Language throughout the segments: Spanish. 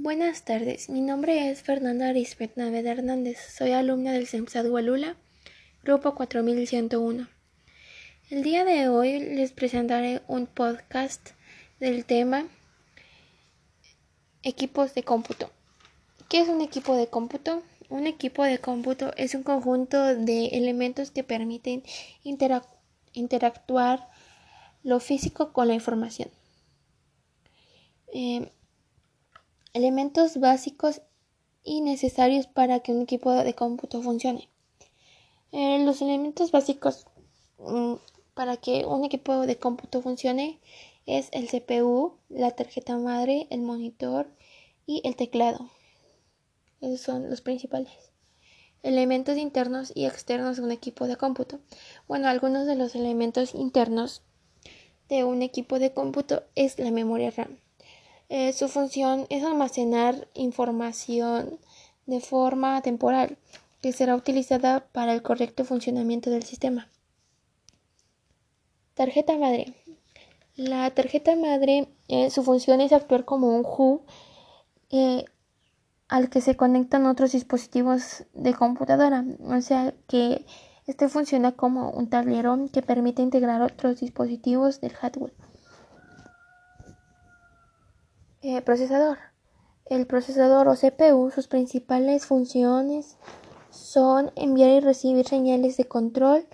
Buenas tardes, mi nombre es Fernanda Arisbet Naveda Hernández, soy alumna del CEMSAD Hualula, grupo 4101. El día de hoy les presentaré un podcast del tema equipos de cómputo. ¿Qué es un equipo de cómputo? Un equipo de cómputo es un conjunto de elementos que permiten interactuar lo físico con la información. Eh, elementos básicos y necesarios para que un equipo de cómputo funcione. Eh, los elementos básicos mm, para que un equipo de cómputo funcione es el CPU, la tarjeta madre, el monitor y el teclado. Esos son los principales. Elementos internos y externos de un equipo de cómputo. Bueno, algunos de los elementos internos de un equipo de cómputo es la memoria RAM. Eh, su función es almacenar información de forma temporal que será utilizada para el correcto funcionamiento del sistema. Tarjeta madre. La tarjeta madre, eh, su función es actuar como un hub eh, al que se conectan otros dispositivos de computadora. O sea que este funciona como un tablero que permite integrar otros dispositivos del hardware. Eh, procesador. El procesador o CPU, sus principales funciones son enviar y recibir señales de control,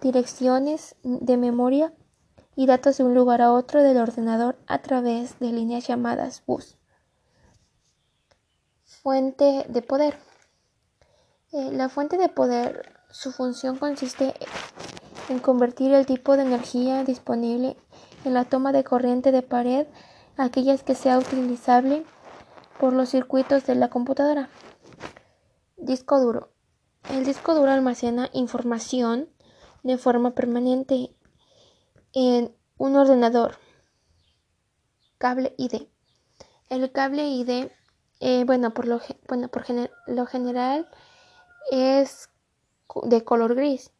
direcciones de memoria y datos de un lugar a otro del ordenador a través de líneas llamadas bus. Fuente de poder. Eh, la fuente de poder, su función consiste en convertir el tipo de energía disponible en la toma de corriente de pared aquellas que sea utilizable por los circuitos de la computadora. Disco duro. El disco duro almacena información de forma permanente en un ordenador. Cable ID. El cable ID, eh, bueno, por, lo, bueno, por lo general es de color gris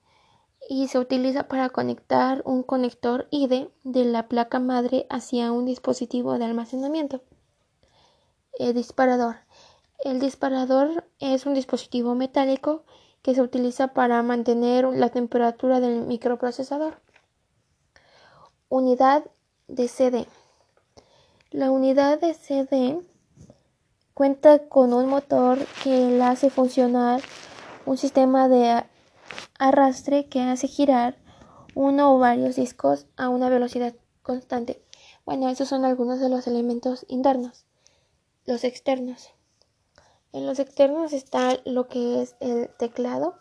y se utiliza para conectar un conector ID de la placa madre hacia un dispositivo de almacenamiento. El disparador. El disparador es un dispositivo metálico que se utiliza para mantener la temperatura del microprocesador. Unidad de CD. La unidad de CD cuenta con un motor que la hace funcionar un sistema de arrastre que hace girar uno o varios discos a una velocidad constante. Bueno, esos son algunos de los elementos internos. Los externos. En los externos está lo que es el teclado.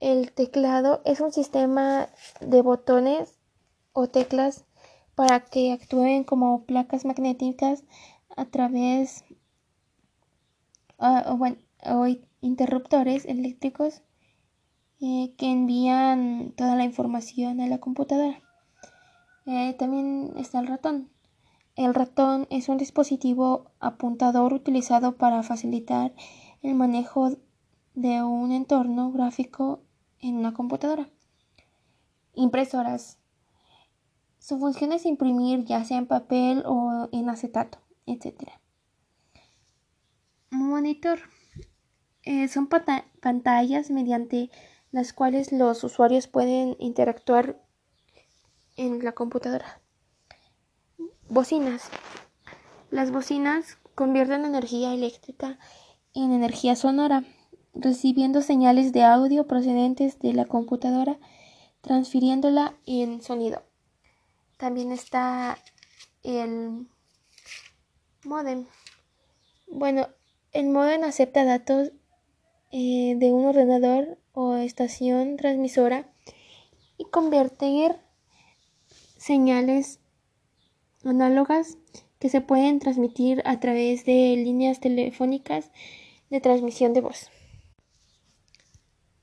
El teclado es un sistema de botones o teclas para que actúen como placas magnéticas a través uh, o interruptores eléctricos eh, que envían toda la información a la computadora. Eh, también está el ratón. El ratón es un dispositivo apuntador utilizado para facilitar el manejo de un entorno gráfico en una computadora. Impresoras. Su función es imprimir ya sea en papel o en acetato, etc. Monitor. Eh, son pantallas mediante las cuales los usuarios pueden interactuar en la computadora. Bocinas. Las bocinas convierten energía eléctrica en energía sonora, recibiendo señales de audio procedentes de la computadora, transfiriéndola en sonido. También está el modem. Bueno, el modem acepta datos eh, de un ordenador o estación transmisora y convertir señales análogas que se pueden transmitir a través de líneas telefónicas de transmisión de voz.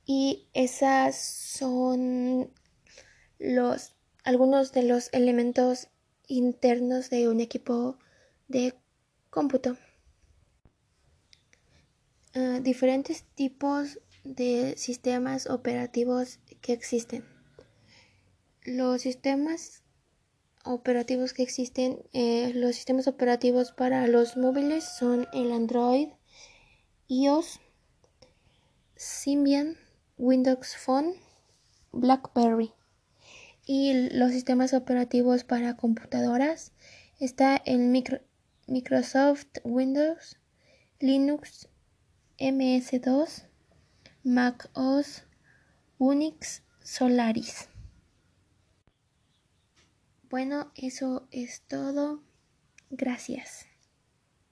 Y esas son los algunos de los elementos internos de un equipo de cómputo. Ah, diferentes tipos de sistemas operativos que existen. Los sistemas operativos que existen. Eh, los sistemas operativos para los móviles son el Android, iOS, Symbian, Windows Phone, BlackBerry. Y los sistemas operativos para computadoras está el Microsoft Windows, Linux, MS2, Mac OS, Unix, Solaris. Bueno, eso es todo. Gracias.